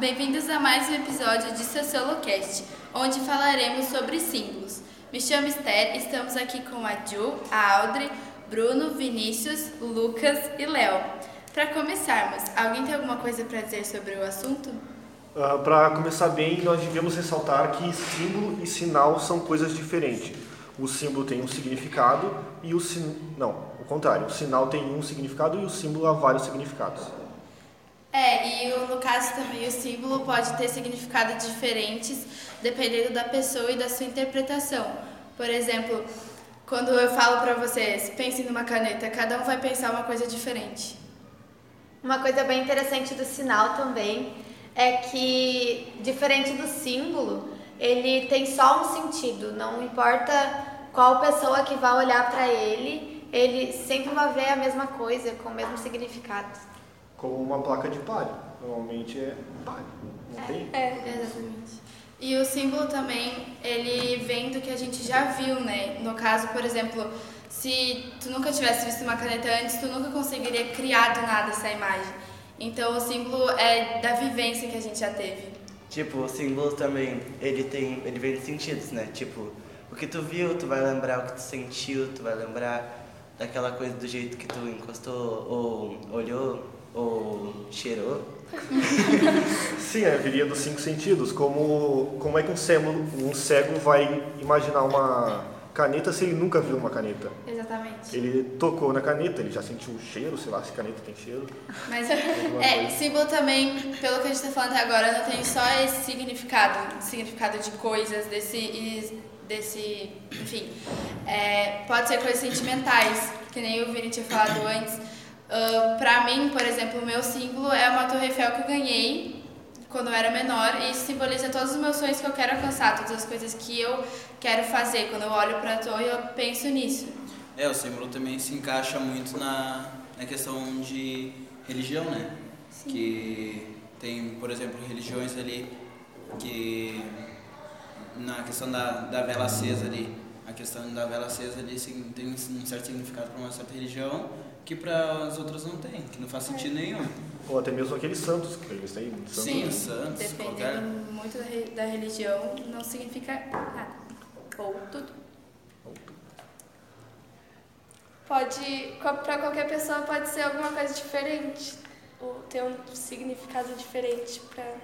bem-vindos a mais um episódio de Sociolocast, onde falaremos sobre símbolos. Me chamo Esther, estamos aqui com a Ju, a Audrey, Bruno, Vinícius, Lucas e Léo. Para começarmos, alguém tem alguma coisa para dizer sobre o assunto? Uh, para começar bem, nós devemos ressaltar que símbolo e sinal são coisas diferentes. O símbolo tem um significado e o sin... não, o contrário, o sinal tem um significado e o símbolo há vários significados. É, e no caso também o símbolo pode ter significados diferentes dependendo da pessoa e da sua interpretação. Por exemplo, quando eu falo para vocês, pensem numa caneta, cada um vai pensar uma coisa diferente. Uma coisa bem interessante do sinal também é que, diferente do símbolo, ele tem só um sentido, não importa qual pessoa que vai olhar para ele, ele sempre vai ver a mesma coisa, com o mesmo significado como uma placa de palha. Normalmente é palha, não tem? É, exatamente. E o símbolo também, ele vem do que a gente já viu, né? No caso, por exemplo, se tu nunca tivesse visto uma caneta antes, tu nunca conseguiria criar do nada essa imagem. Então o símbolo é da vivência que a gente já teve. Tipo, o símbolo também, ele tem, ele vem de sentidos, né? Tipo, o que tu viu, tu vai lembrar o que tu sentiu, tu vai lembrar daquela coisa do jeito que tu encostou ou olhou ou cheirou? Sim, é, viria dos cinco sentidos. Como, como é que um cego, um cego vai imaginar uma caneta se ele nunca viu uma caneta? Exatamente. Ele tocou na caneta, ele já sentiu o cheiro, sei lá se caneta tem cheiro. Mas é, símbolo também, pelo que a gente está falando até agora, não tem só esse significado, significado de coisas, desse, desse enfim, é, pode ser coisas sentimentais, que nem o Vini tinha falado antes Uh, para mim, por exemplo, o meu símbolo é uma Torre Eiffel que eu ganhei quando eu era menor e isso simboliza todos os meus sonhos que eu quero alcançar, todas as coisas que eu quero fazer. Quando eu olho para a torre, eu penso nisso. É, o símbolo também se encaixa muito na, na questão de religião, né? Sim. Que tem, por exemplo, religiões ali que na questão da, da vela acesa ali, a questão da vela acesa ali tem um certo significado para uma certa religião que para as outras não tem, que não faz sentido nenhum. Ou até mesmo aqueles santos, que eles têm santos. Sim, os santos. Dependendo qualquer... muito da, da religião, não significa nada. Ou tudo. Ou tudo. Pode, para qualquer pessoa pode ser alguma coisa diferente, ou ter um significado diferente para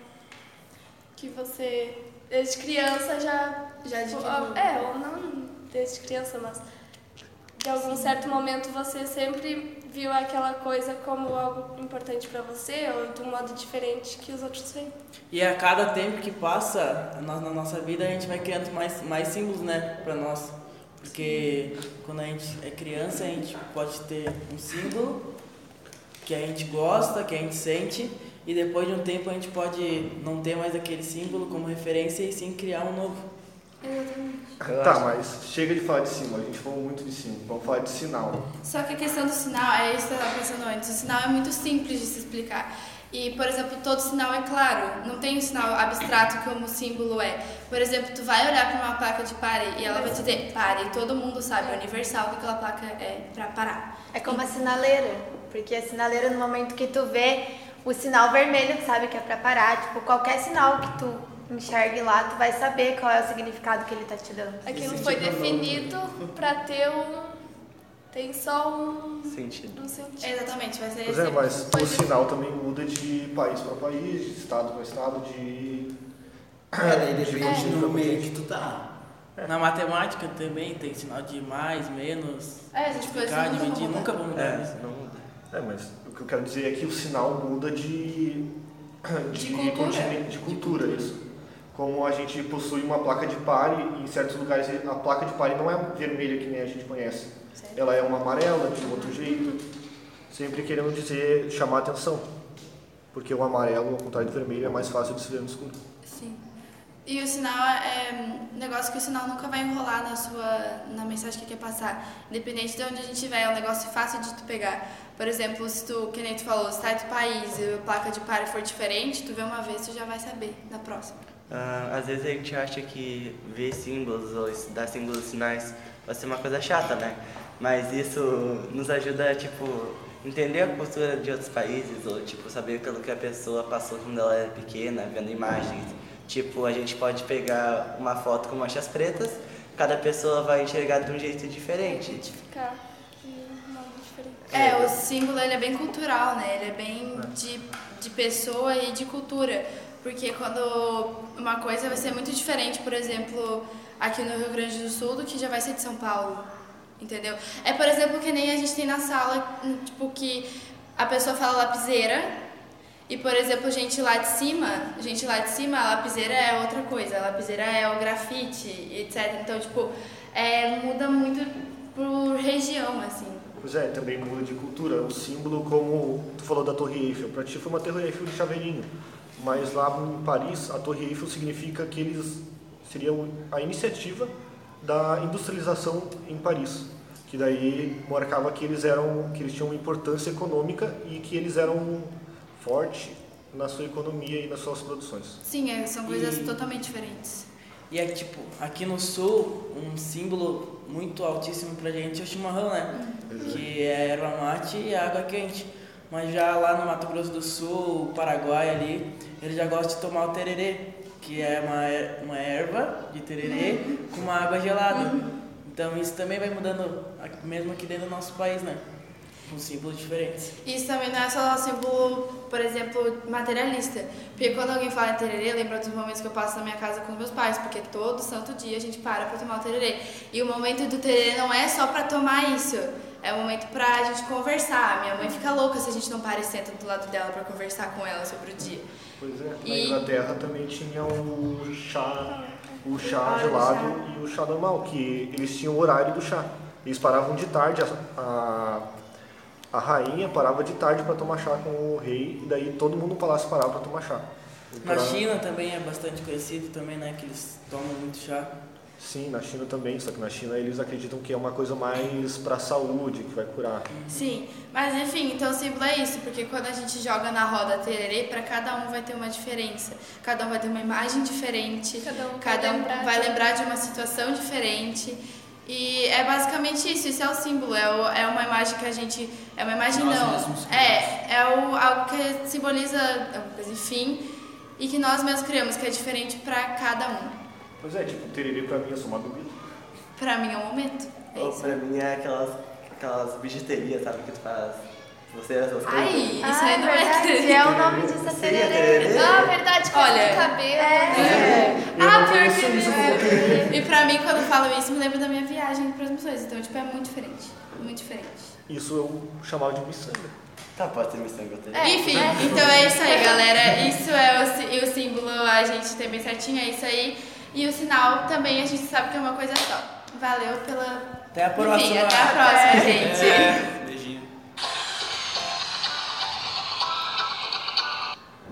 que você desde criança já já adquiriu. É, ou não desde criança, mas de algum certo momento você sempre viu aquela coisa como algo importante para você ou de um modo diferente que os outros veem. E a cada tempo que passa na, na nossa vida a gente vai criando mais, mais símbolos, né, para nós. Porque quando a gente é criança a gente pode ter um símbolo que a gente gosta, que a gente sente e depois de um tempo a gente pode não ter mais aquele símbolo como referência e sim criar um novo. Tá, mas chega de falar de símbolo, a gente falou muito de símbolo, vamos falar de sinal. Só que a questão do sinal, é isso que eu estava pensando antes, o sinal é muito simples de se explicar. E, por exemplo, todo sinal é claro, não tem um sinal abstrato como o símbolo é. Por exemplo, tu vai olhar para uma placa de pare e ela vai te dizer pare, e todo mundo sabe, é universal que aquela placa é para parar. É como a sinaleira, porque a sinaleira no momento que tu vê o sinal vermelho, tu sabe que é para parar, tipo, qualquer sinal que tu enxergue lá, tu vai saber qual é o significado que ele está te dando. Aquilo foi definido para ter um tem só um sentido. Um sentido. Exatamente, vai ser Pois é, mas o sinal também muda de país para país, de estado para estado, de. É, daí depende de do meio que tu tá. É. Na matemática também tem sinal de mais, menos. É, essas coisas dividir, nunca vão mudar é, isso. Não muda. É, mas o que eu quero dizer é que o sinal muda de. De, de cultura. De cultura, isso como a gente possui uma placa de pare, em certos lugares a placa de pare não é vermelha que nem a gente conhece. Certo. Ela é uma amarela, de um outro jeito, sempre querendo dizer, chamar atenção. Porque o amarelo, ao contrário do vermelho, é mais fácil de se ver no escuro. Sim. E o sinal é um negócio que o sinal nunca vai enrolar na sua na mensagem que quer passar. Independente de onde a gente estiver, é um negócio fácil de tu pegar. Por exemplo, se tu, que nem tu falou, se tá do país e a placa de pare for diferente, tu vê uma vez, tu já vai saber na próxima. Uh, às vezes a gente acha que ver símbolos ou dar símbolos sinais vai ser uma coisa chata, né? Mas isso nos ajuda, tipo, entender a cultura de outros países, ou tipo, saber pelo que a pessoa passou quando ela era pequena, vendo imagens. Tipo, a gente pode pegar uma foto com manchas pretas, cada pessoa vai enxergar de um jeito diferente. Identificar É, o símbolo ele é bem cultural, né? Ele é bem de, de pessoa e de cultura. Porque quando uma coisa vai ser muito diferente, por exemplo, aqui no Rio Grande do Sul, do que já vai ser de São Paulo. Entendeu? É, por exemplo, que nem a gente tem na sala, tipo, que a pessoa fala lapiseira, e, por exemplo, gente lá de cima, gente lá de cima, a lapiseira é outra coisa, a lapiseira é o grafite, etc. Então, tipo, é, muda muito por região, assim. Pois é, também muda de cultura. O símbolo, como tu falou da Torre Eiffel, para ti foi uma Torre Eiffel de chaveirinho. Mas lá em Paris, a Torre Eiffel significa que eles seriam a iniciativa da industrialização em Paris, que daí marcava que eles eram, que eles tinham importância econômica e que eles eram fortes na sua economia e nas suas produções. Sim, é, são coisas e, totalmente diferentes. E é tipo, aqui no sul, um símbolo muito altíssimo pra gente é o chimarrão, né? Uhum. Que é erva mate e água quente. Mas já lá no Mato Grosso do Sul, Paraguai ali, eles já gostam de tomar o tererê que é uma, er, uma erva de tererê com uma água gelada. Então isso também vai mudando, mesmo aqui dentro do nosso país, né? Com símbolos diferentes. Isso também não é só símbolo, por exemplo, materialista. Porque quando alguém fala em tererê, lembra dos momentos que eu passo na minha casa com meus pais, porque todo santo dia a gente para para tomar o tererê. E o momento do tererê não é só para tomar isso é um momento pra gente conversar. Minha mãe fica louca se a gente não para e senta do lado dela para conversar com ela sobre o dia. Pois é, na e... Inglaterra também tinha o chá, o chá gelado e o chá normal, que eles tinham o horário do chá. Eles paravam de tarde, a, a, a rainha parava de tarde para tomar chá com o rei, e daí todo mundo no palácio parava para tomar chá. Na China também é bastante conhecido também, né, que eles tomam muito chá. Sim, na China também, só que na China eles acreditam que é uma coisa mais para a saúde, que vai curar. Sim, mas enfim, então o símbolo é isso, porque quando a gente joga na roda tererê, para cada um vai ter uma diferença. Cada um vai ter uma imagem diferente, cada um, cada um lembrar vai lembrar de uma situação diferente. E é basicamente isso, isso é o símbolo, é, o, é uma imagem que a gente. É uma imagem nós não. É, é o, algo que simboliza, enfim, e que nós mesmos criamos, que é diferente para cada um. Pois é, tipo, tererê pra mim é só uma bebida. Pra mim é um momento. É Ou pra mim é aquelas, aquelas bijuterias, sabe, que tu faz. Você essas coisas. Ai, isso ah, aí não é verdade. é o nome disso é tererê. Ah, verdade, Olha, do cabelo. É. é. Ah, pior que é. E pra mim, quando eu falo isso, me lembra da minha viagem para as missões. Então, tipo, é muito diferente. Muito diferente. Isso eu chamava de miçanga. Tá, pode ser miçanga também. É, Enfim, é. então é isso aí, galera. Isso é o, o símbolo, a gente tem bem certinho, é isso aí. E o sinal também a gente sabe que é uma coisa só. Valeu pela. Até a próxima. Enfim, até a próxima, gente. É.